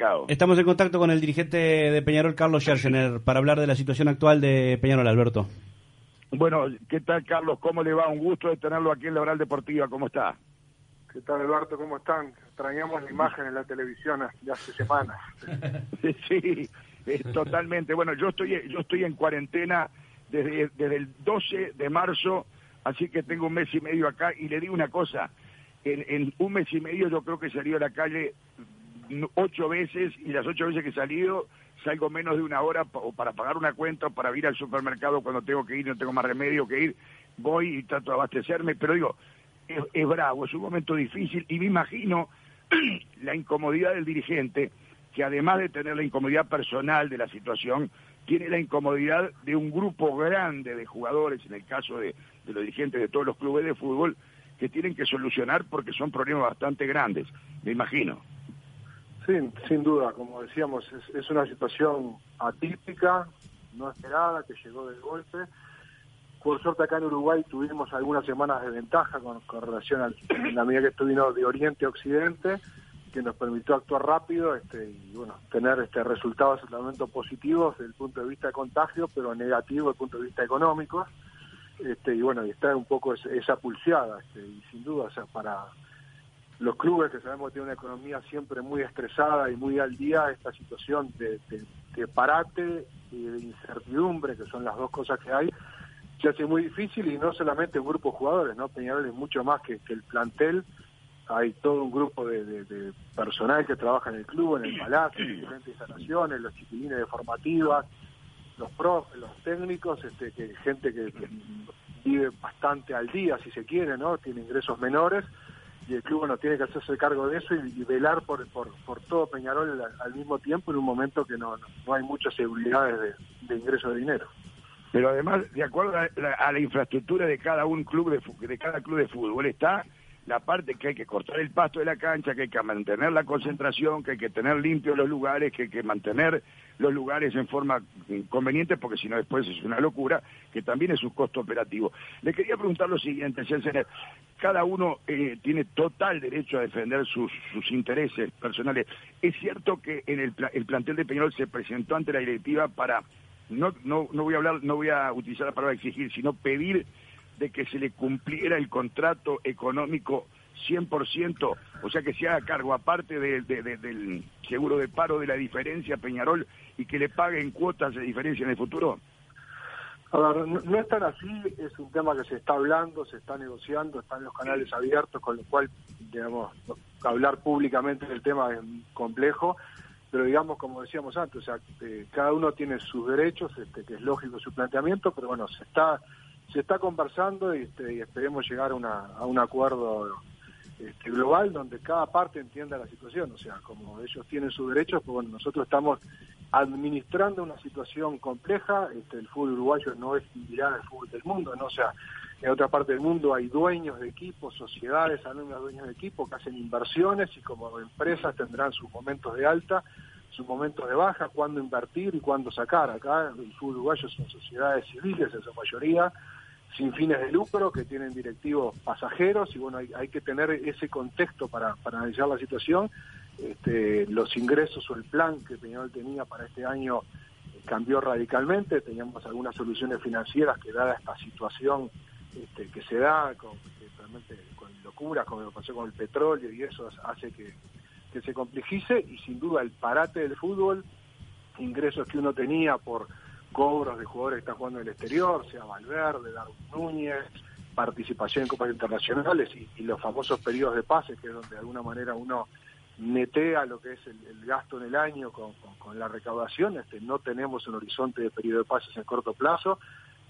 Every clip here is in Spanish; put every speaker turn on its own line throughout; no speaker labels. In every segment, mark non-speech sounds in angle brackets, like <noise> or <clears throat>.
complicado.
Estamos en contacto con el dirigente de Peñarol, Carlos Scherzener, para hablar de la situación actual de Peñarol, Alberto.
Bueno, ¿qué tal, Carlos? ¿Cómo le va? Un gusto de tenerlo aquí en la Oral Deportiva. ¿Cómo está?
¿Qué tal, Alberto? ¿Cómo están? Extrañamos la imagen en la televisión de hace semanas. <laughs>
sí, totalmente. Bueno, yo estoy, yo estoy en cuarentena desde, desde el 12 de marzo, así que tengo un mes y medio acá. Y le digo una cosa, en, en un mes y medio yo creo que salido a la calle ocho veces y las ocho veces que he salido salgo menos de una hora o para pagar una cuenta o para ir al supermercado cuando tengo que ir, no tengo más remedio que ir, voy y trato de abastecerme, pero digo, es, bravo, es un momento difícil y me imagino <clears throat> la incomodidad del dirigente, que además de tener la incomodidad personal de la situación, tiene la incomodidad de un grupo grande de jugadores, en el caso de, de los dirigentes de todos los clubes de fútbol, que tienen que solucionar porque son problemas bastante grandes, me imagino.
Sí, sin duda, como decíamos, es, una situación atípica, no esperada, que llegó de golpe. Por suerte acá en Uruguay tuvimos algunas semanas de ventaja con, relación a la medida que estuvimos de Oriente a Occidente, que nos permitió actuar rápido este, y bueno, tener este resultados momento positivos desde el punto de vista de contagio, pero negativos desde el punto de vista económico. Este, y bueno, y está un poco esa pulseada, este, y sin duda, o sea, para los clubes que sabemos que tienen una economía siempre muy estresada y muy al día, esta situación de, parate y de incertidumbre, que son las dos cosas que hay, se hace muy difícil y no solamente un grupo de jugadores, ¿no? Peñarol es mucho más que, el plantel, hay todo un grupo de, personal que trabaja en el club, en el palacio, en diferentes instalaciones, los chiquilines de formativas, los profes, los técnicos, este, que gente que, que vive bastante al día, si se quiere, ¿no? Tiene ingresos menores y el club no tiene que hacerse cargo de eso y, velar por, por, todo Peñarol al, mismo tiempo en un momento que no, no, hay muchas seguridades de, ingreso de dinero.
Pero además, de acuerdo a la, infraestructura de cada un club de, de cada club de fútbol, está la parte que hay que cortar el pasto de la cancha, que hay que mantener la concentración, que hay que tener limpios los lugares, que hay que mantener los lugares en forma conveniente, porque si no después es una locura, que también es un costo operativo. Le quería preguntar lo siguiente, señor cada uno eh, tiene total derecho a defender sus, intereses personales. Es cierto que en el, el plantel de Peñarol se presentó ante la directiva para, no, no, no voy a hablar, no voy a utilizar la palabra exigir, sino pedir de que se le cumpliera el contrato económico 100%, o sea que se haga cargo aparte del seguro de paro de la diferencia Peñarol y que le paguen cuotas de diferencia en el futuro?
A ver, no, es tan así, es un tema que se está hablando, se está negociando, están los canales abiertos, con lo cual, digamos, hablar públicamente del tema es complejo, pero digamos, como decíamos antes, o sea, eh, cada uno tiene sus derechos, este, que es lógico su planteamiento, pero bueno, se está se está conversando y, este, esperemos llegar a, un acuerdo este, global donde cada parte entienda la situación. O sea, como ellos tienen sus derechos, pues bueno, nosotros estamos administrando una situación compleja. Este, el fútbol uruguayo no es similar al fútbol del mundo, ¿no? O sea, en otra parte del mundo hay dueños de equipos, sociedades anónimas dueños de equipos que hacen inversiones y como empresas tendrán sus momentos de alta, sus momentos de baja, cuándo invertir y cuándo sacar. Acá el fútbol uruguayo son sociedades civiles en su mayoría, sin fines de lucro, que tienen directivos pasajeros y bueno, hay, que tener ese contexto para, para analizar la situación. Este, los ingresos o el plan que Peñarol tenía para este año cambió radicalmente, teníamos algunas soluciones financieras que dada esta situación este, que se da con, realmente con locuras, como lo pasó con el petróleo y eso hace que, que se complejice y sin duda el parate del fútbol, ingresos que uno tenía por cobros de jugadores que están jugando en el exterior, sea Valverde, Darwin Núñez, participación en copas internacionales y, los famosos periodos de pases, que es donde de alguna manera uno netea lo que es el, gasto en el año con, la recaudación. Este, no tenemos un horizonte de periodo de pases en corto plazo.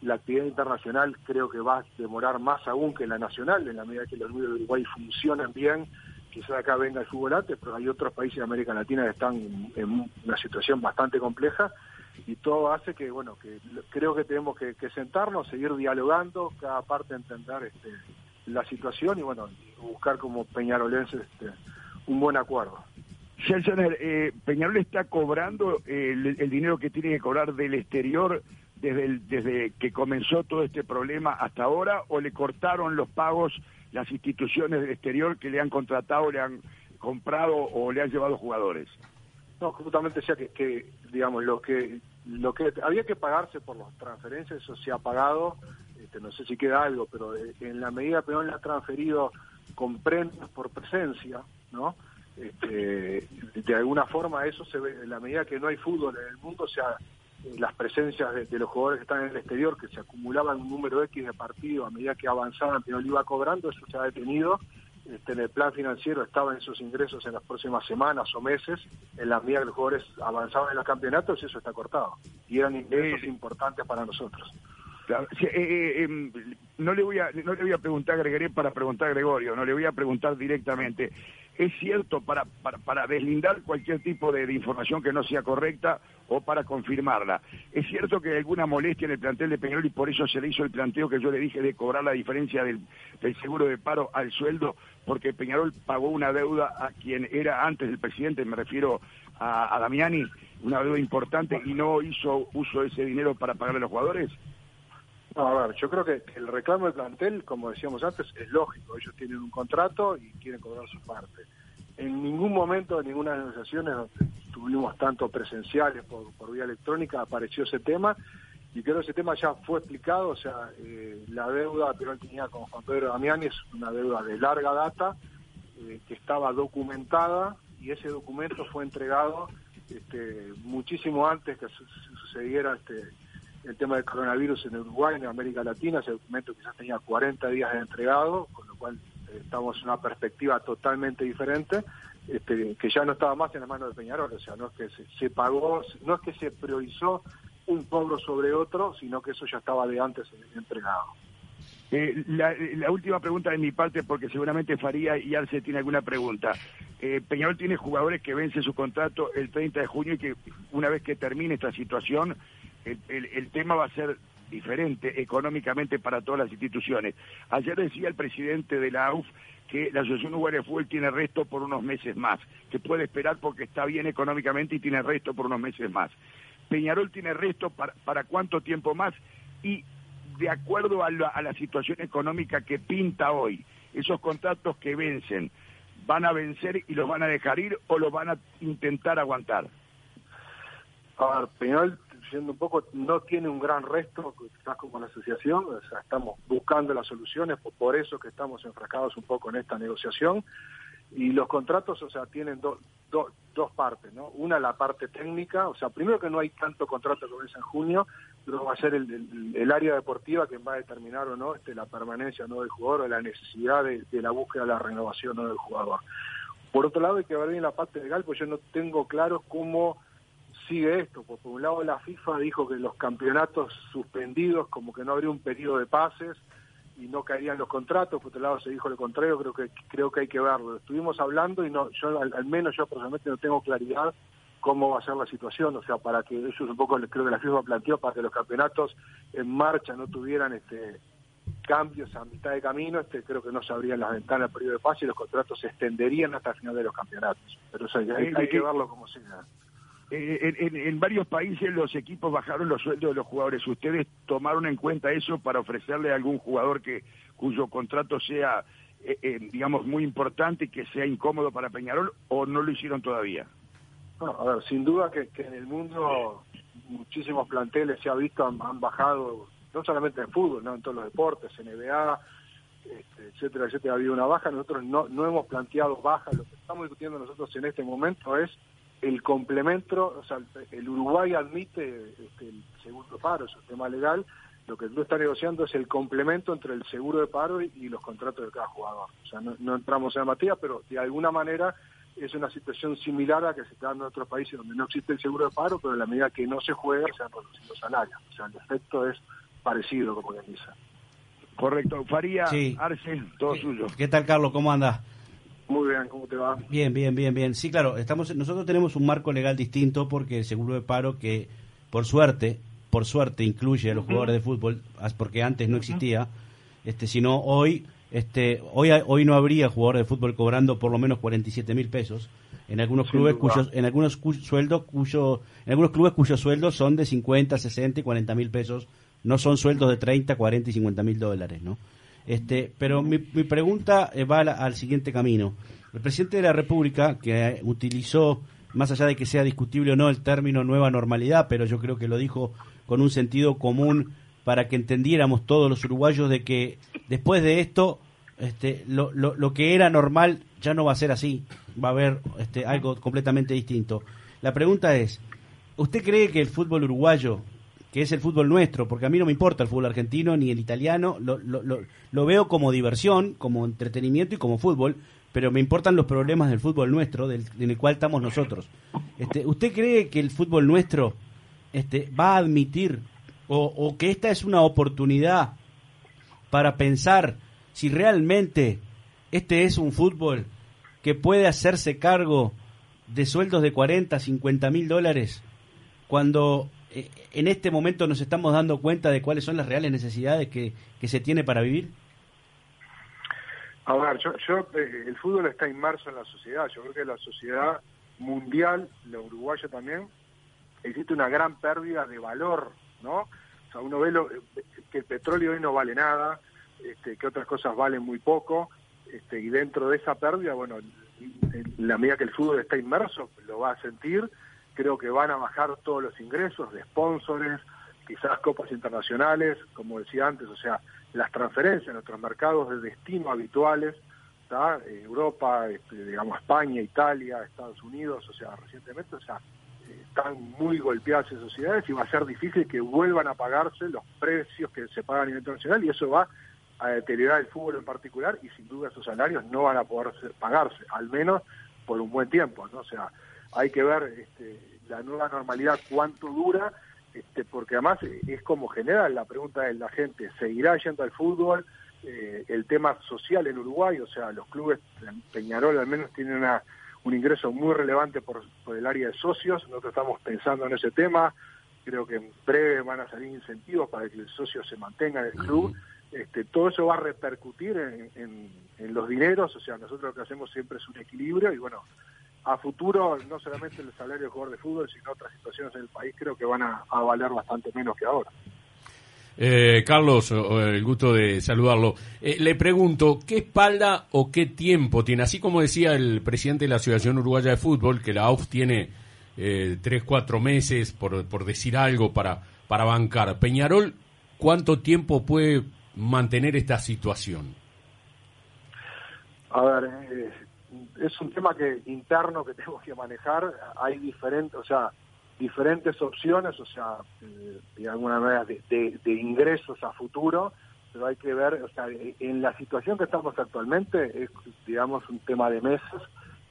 La actividad internacional creo que va a demorar más aún que la nacional, en la medida que los números de Uruguay funcionan bien. Quizás acá venga el fútbol pero hay otros países de América Latina que están en una situación bastante compleja y todo hace que, bueno, que creo que tenemos que, sentarnos, seguir dialogando, cada parte entender este, la situación y, bueno, buscar como peñarolenses este, un buen acuerdo.
eh, Peñarol está cobrando el, dinero que tiene que cobrar del exterior desde, desde que comenzó todo este problema hasta ahora o le cortaron los pagos las instituciones del exterior que le han contratado, le han comprado o le han llevado jugadores?
No, justamente decía que, que, digamos, lo que lo que había que pagarse por las transferencias, eso se ha pagado, este, no sé si queda algo, pero en la medida que le ha transferido con premios por presencia, ¿no? Este, de alguna forma eso se ve, en la medida que no hay fútbol en el mundo, o sea, eh, las presencias de, los jugadores que están en el exterior, que se acumulaban un número X de partidos a medida que avanzaban, no lo iba cobrando, eso se ha detenido este, en el plan financiero estaban esos ingresos en las próximas semanas o meses, en la medida que los jugadores avanzaban en los campeonatos, eso está cortado. Y eran ingresos importantes para nosotros.
Eh, eh, em, no le voy a no le voy a preguntar a Gregorio para preguntar a Gregorio, no le voy a preguntar directamente. Es cierto para, para, deslindar cualquier tipo de, información que no sea correcta o para confirmarla. Es cierto que hay alguna molestia en el plantel de Peñarol y por eso se le hizo el planteo que yo le dije de cobrar la diferencia del, seguro de paro al sueldo, porque Peñarol pagó una deuda a quien era antes del presidente, me refiero a, a Damiani, una deuda importante y no hizo uso de ese dinero para pagarle a los jugadores.
No, a ver, yo creo que el reclamo del plantel, como decíamos antes, es lógico. Ellos tienen un contrato y quieren cobrar su parte. En ningún momento, en ninguna de las negociaciones donde tuvimos tanto presenciales por, por vía electrónica, apareció ese tema. Y creo que ese tema ya fue explicado. O sea, eh, la deuda que él tenía con Juan Pedro Damiani es una deuda de larga data eh, que estaba documentada y ese documento fue entregado este, muchísimo antes que sucediera este el tema del coronavirus en Uruguay, en América Latina, ese documento quizás tenía 40 días de entregado, con lo cual eh, estamos en una perspectiva totalmente diferente, este, que ya no estaba más en las manos de Peñarol, o sea, no es que se, pagó, no es que se priorizó un cobro sobre otro, sino que eso ya estaba de antes entregado.
Eh, la, última pregunta de mi parte, porque seguramente Faría y Arce tiene alguna pregunta. Eh, Peñarol tiene jugadores que vence su contrato el 30 de junio y que una vez que termine esta situación el, tema va a ser diferente económicamente para todas las instituciones. Ayer decía el presidente de la AUF que la Asociación Uruguaya de Fútbol tiene resto por unos meses más, que puede esperar porque está bien económicamente y tiene resto por unos meses más. Peñarol tiene resto para, cuánto tiempo más y de acuerdo a la, a la situación económica que pinta hoy, esos contratos que vencen, ¿van a vencer y los van a dejar ir o los van a intentar aguantar?
A ver, Peñarol un poco, no tiene un gran resto, quizás como la asociación, o sea, estamos buscando las soluciones, por, eso que estamos enfrascados un poco en esta negociación. Y los contratos, o sea, tienen dos partes, ¿no? Una, la parte técnica, o sea, primero que no hay tanto contrato como es en junio, pero va a ser el, área deportiva quien va a determinar o no este, la permanencia no del jugador o la necesidad de, la búsqueda de la renovación no del jugador. Por otro lado, hay que ver bien la parte legal, pues yo no tengo claro cómo sigue esto. Por, un lado la FIFA dijo que los campeonatos suspendidos, como que no habría un periodo de pases y no caerían los contratos, por otro lado se dijo lo contrario, creo que creo que hay que verlo. Estuvimos hablando y no yo al, menos yo personalmente no tengo claridad cómo va a ser la situación, o sea, para que eso es un poco creo que la FIFA planteó para que los campeonatos en marcha no tuvieran este cambios a mitad de camino, este creo que no se abrían las ventanas del periodo de pase y los contratos se extenderían hasta el final de los campeonatos. Pero hay, hay que verlo como sea.
Eh, en, varios países los equipos bajaron los sueldos de los jugadores. ¿Ustedes tomaron en cuenta eso para ofrecerle a algún jugador que cuyo contrato sea, eh, eh, digamos, muy importante y que sea incómodo para Peñarol o no lo hicieron todavía?
a ver, sin duda que, en el mundo muchísimos planteles se ha visto han, bajado, no solamente en fútbol, no en todos los deportes, NBA, este, etcétera, etcétera, ha habido una baja. Nosotros no, no hemos planteado baja. Lo que estamos discutiendo nosotros en este momento es el complemento, o sea, el Uruguay admite este, el seguro de paro, es un tema legal, lo que tú está negociando es el complemento entre el seguro de paro y, los contratos de cada jugador. O sea, no, entramos en la materia, pero de alguna manera es una situación similar a que se está dando en otros países donde no existe el seguro de paro, pero en la medida que no se juega se han reducido salarios. O sea, el efecto es parecido, como quien dice.
Correcto. Faría, Arce, todo suyo.
¿Qué tal, Carlos? ¿Cómo andas?
Muy bien, ¿cómo te va?
Bien, bien, bien, bien. Sí, claro, estamos, nosotros tenemos un marco legal distinto porque el seguro de paro que, por suerte, por suerte incluye a los jugadores de fútbol, porque antes no existía, este, sino hoy, este, hoy, hoy no habría jugadores de fútbol cobrando por lo menos 47 mil pesos en algunos clubes cuyos, en algunos sueldos cuyo, en algunos clubes cuyos sueldos son de 50, 60 y 40 mil pesos, no son sueldos de 30, 40 y 50 mil dólares, ¿no? Este, pero mi, pregunta eh, va al, siguiente camino. El presidente de la República, que utilizó más allá de que sea discutible o no el término nueva normalidad, pero yo creo que lo dijo con un sentido común para que entendiéramos todos los uruguayos de que después de esto este, lo, lo, lo que era normal ya no va a ser así, va a haber este, algo completamente distinto. La pregunta es, ¿usted cree que el fútbol uruguayo, que es el fútbol nuestro, porque a mí no me importa el fútbol argentino ni el italiano, lo, lo, lo, veo como diversión, como entretenimiento y como fútbol, pero me importan los problemas del fútbol nuestro, del, en el cual estamos nosotros. Este, ¿Usted cree que el fútbol nuestro este, va a admitir o, o que esta es una oportunidad para pensar si realmente este es un fútbol que puede hacerse cargo de sueldos de 40, 50 mil dólares, cuando en este momento nos estamos dando cuenta de cuáles son las reales necesidades que, que se tiene para vivir?
A ver, yo, eh, el fútbol está inmerso en la sociedad, yo creo que la sociedad mundial, la uruguaya también, existe una gran pérdida de valor, ¿no? O sea, uno ve lo, que el petróleo hoy no vale nada, este, que otras cosas valen muy poco, este, y dentro de esa pérdida, bueno, en la medida que el fútbol está inmerso, lo va a sentir, creo que van a bajar todos los ingresos de sponsores, quizás copas internacionales, como decía antes, o sea, las transferencias en nuestros mercados de destino habituales, Europa, este, digamos España, Italia, Estados Unidos, o sea, recientemente, o sea, están muy golpeadas esas sociedades y va a ser difícil que vuelvan a pagarse los precios que se pagan a nivel internacional y eso va a deteriorar el fútbol en particular y sin duda esos salarios no van a poder pagarse, al menos por un buen tiempo, ¿no? O sea, hay que ver este, la nueva normalidad cuánto dura, este, porque además es como general, la pregunta es, la gente seguirá yendo al fútbol, eh, el tema social en Uruguay, o sea, los clubes, Peñarol al menos tienen una, un ingreso muy relevante por, por el área de socios, nosotros estamos pensando en ese tema, creo que en breve van a salir incentivos para que el socio se mantenga en el club. Este, todo eso va a repercutir en, los dineros, o sea, nosotros lo que hacemos siempre es un equilibrio y bueno, a futuro no solamente el salario de jugador de fútbol, sino otras situaciones en el país creo que van a, valer bastante menos que ahora.
Eh, Carlos, el gusto de saludarlo. Eh, le pregunto, ¿qué espalda o qué tiempo tiene? Así como decía el presidente de la Asociación Uruguaya de Fútbol, que la AUF tiene eh, tres, cuatro meses, por, por decir algo, para, para bancar. Peñarol, ¿cuánto tiempo puede mantener esta situación?
A ver, eh, es un tema que interno que <laughs> tenemos que manejar. Hay diferentes, o sea, diferentes opciones, o sea, eh, de alguna manera de, ingresos a futuro, pero hay que ver, o sea, en la situación que estamos actualmente es, digamos, un tema de meses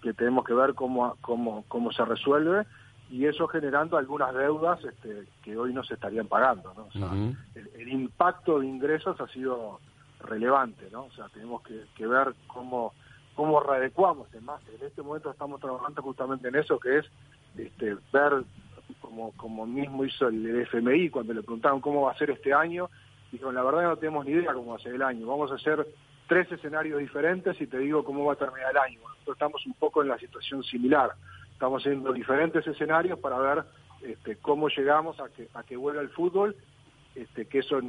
que tenemos que ver cómo, cómo, cómo se resuelve y eso generando algunas deudas este, que hoy no se estarían pagando. ¿no? O sea, el, impacto de ingresos ha sido relevante, ¿no? O sea, tenemos que, ver cómo, cómo readecuamos. Además, en este momento estamos trabajando justamente en eso, que es este, ver, como, como mismo hizo el, FMI, cuando le preguntaron cómo va a ser este año, dijo, la verdad no tenemos ni idea cómo va a ser el año. Vamos a hacer tres escenarios diferentes y te digo cómo va a terminar el año. nosotros estamos un poco en la situación similar estamos haciendo diferentes escenarios para ver este, cómo llegamos a que, a que vuelva el fútbol, este, que eso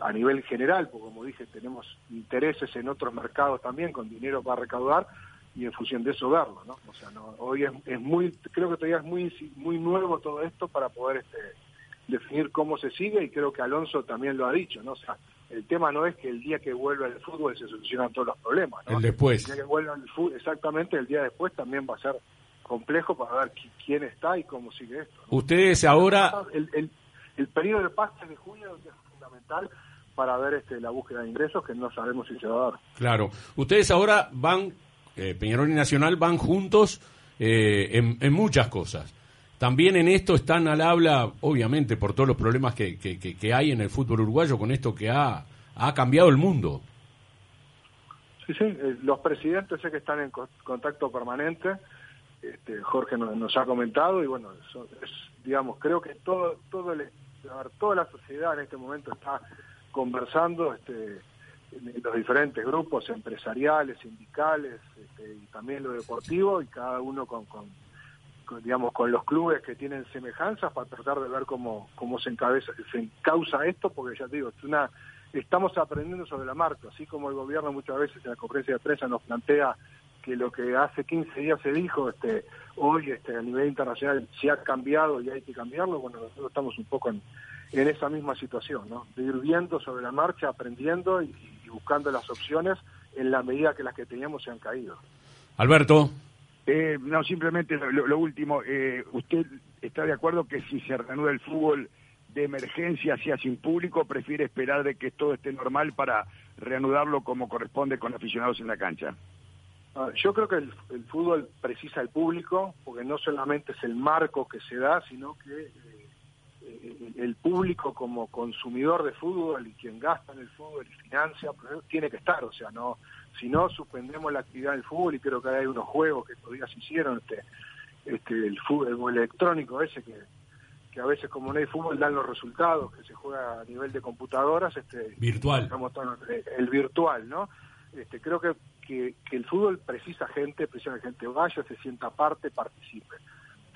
a nivel general, porque como dije, tenemos intereses en otros mercados también con dinero para recaudar y en función de eso verlo, ¿no? O sea, no, hoy es, muy, creo que todavía es muy, muy nuevo todo esto para poder este, definir cómo se sigue y creo que Alonso también lo ha dicho, ¿no? O sea, el tema no es que el día que vuelva el fútbol se solucionan todos los problemas, ¿no?
El después.
El día que vuelva el fútbol, exactamente, el día después también va a ser complejo para ver quién está y cómo sigue esto.
Ustedes ahora...
El, el, periodo de paz de junio es fundamental para ver este, la búsqueda de ingresos que no sabemos si se va a dar.
Claro. Ustedes ahora van, eh, Peñarol y Nacional van juntos eh, en, muchas cosas. También en esto están al habla, obviamente, por todos los problemas que, que, que, hay en el fútbol uruguayo con esto que ha, ha cambiado el mundo.
Sí, sí, eh, los presidentes sé que están en contacto permanente este, Jorge nos, ha comentado y bueno, es, digamos, creo que todo, todo el, toda la sociedad en este momento está conversando este, los diferentes grupos empresariales, sindicales este, y también lo deportivo y cada uno con, con, digamos con los clubes que tienen semejanzas para tratar de ver cómo, cómo se encabeza, se encausa esto, porque ya te digo, es una estamos aprendiendo sobre la marca, así como el gobierno muchas veces en la conferencia de prensa nos plantea que lo que hace 15 días se dijo, este, hoy este, a nivel internacional se ha cambiado y hay que cambiarlo, bueno, nosotros estamos un poco en, en esa misma situación, ¿no? De ir viendo sobre la marcha, aprendiendo y, y buscando las opciones en la medida que las que teníamos se han caído.
Alberto.
Eh, no, simplemente lo, lo último, eh, ¿usted está de acuerdo que si se reanuda el fútbol de emergencia, sea sin público, prefiere esperar de que todo esté normal para reanudarlo como corresponde con aficionados en la cancha?
Ah, yo creo que el, el, fútbol precisa el público, porque no solamente es el marco que se da, sino que eh, eh, el público como consumidor de fútbol y quien gasta en el fútbol y financia, pues, tiene que estar, o sea, no si no suspendemos la actividad del fútbol y creo que hay unos juegos que todavía se hicieron, este, este el fútbol electrónico ese que, que a veces como no hay fútbol dan los resultados, que se juega a nivel de computadoras, este
virtual,
eh, el virtual, ¿no? Este, creo que, que, que el fútbol precisa gente, precisa que gente vaya, se sienta parte, participe.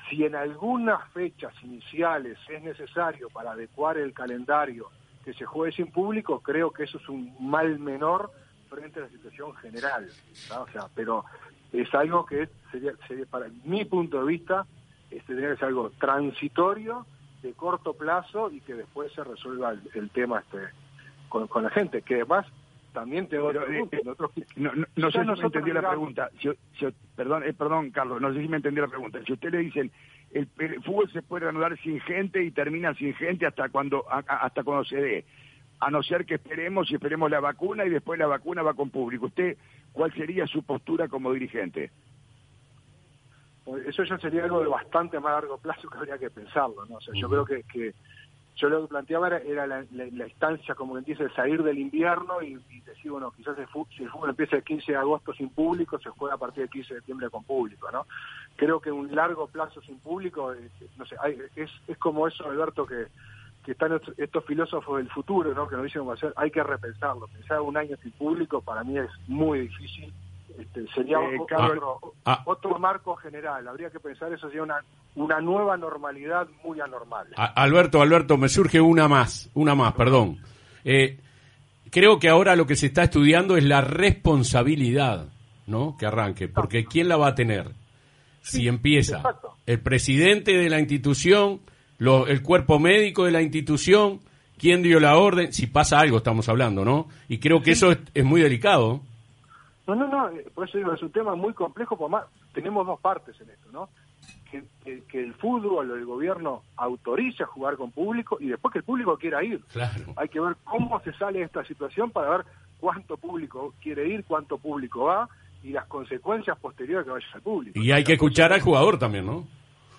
Si en algunas fechas iniciales es necesario para adecuar el calendario que se juegue sin público, creo que eso es un mal menor frente a la situación general. O sea, pero es algo que sería, sería para mi punto de vista, este, tendría que ser algo transitorio, de corto plazo y que después se resuelva el, el tema este con, con, la gente. Que además también tengo
pero, eh, nosotros, no, no, no sé si me entendió la pregunta. Si, si, perdón, eh, perdón, Carlos, no sé si me entendió la pregunta. Si usted le dicen el, el, fútbol se puede reanudar sin gente y termina sin gente hasta cuando a, hasta cuando se dé a no ser que esperemos y esperemos la vacuna y después la vacuna va con público. ¿Usted cuál sería su postura como dirigente?
Eso ya sería algo de bastante más largo plazo que habría que pensarlo, ¿no? O sea, yo creo que, que yo lo que planteaba era, era la, instancia, como que empieza, de salir del invierno y, y decir, bueno, quizás si el fútbol empieza el 15 de agosto sin público, se juega a partir del 15 de septiembre con público, ¿no? Creo que un largo plazo sin público, eh, no sé, hay, es, es como eso, Alberto, que están estos filósofos del futuro, ¿no? que nos dicen hay que repensarlo. Pensar un año sin público para mí es muy difícil. Este, sería eh, otro, ah, otro, marco general. Habría que pensar eso sería una, una nueva normalidad muy anormal.
Alberto, Alberto, me surge una más, una más, perdón. Eh, creo que ahora lo que se está estudiando es la responsabilidad, ¿no? Que arranque, porque ¿quién la va a tener? Si sí, empieza exacto. el presidente de la institución lo, el cuerpo médico de la institución, quién dio la orden, si pasa algo estamos hablando, ¿no? Y creo que sí. eso es, es, muy delicado.
No, no, no, eh, por eso digo, es un tema muy complejo, por más, tenemos dos partes en esto, ¿no? Que, que, que, el fútbol o el gobierno autorice a jugar con público y después que el público quiera ir.
Claro.
Hay que ver cómo se sale de esta situación para ver cuánto público quiere ir, cuánto público va y las consecuencias posteriores que vaya al público.
Y hay que escuchar al jugador también, ¿no?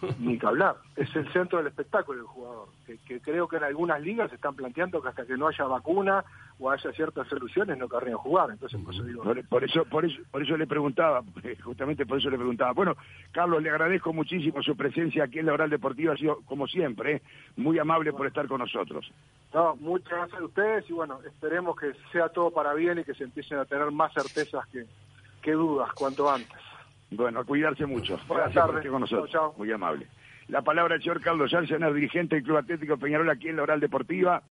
<laughs>
ni que hablar. Es el centro del espectáculo el jugador, que, que, creo que en algunas ligas se están planteando que hasta que no haya vacuna o haya ciertas soluciones no querrían jugar. Entonces, por eso, digo,
por, por, eso, por eso, por eso le preguntaba, justamente por eso le preguntaba. Bueno, Carlos, le agradezco muchísimo su presencia aquí en la Oral Deportiva, ha sido como siempre, ¿eh? muy amable por estar con nosotros.
No, muchas gracias a ustedes y bueno, esperemos que sea todo para bien y que se empiecen a tener más certezas que, que dudas cuanto antes.
Bueno, a cuidarse mucho.
Buenas Gracias tardes.
por con nosotros. Muy amable. La palabra del señor Carlos Yarsener, dirigente del Club Atlético Peñarol aquí en la Oral Deportiva.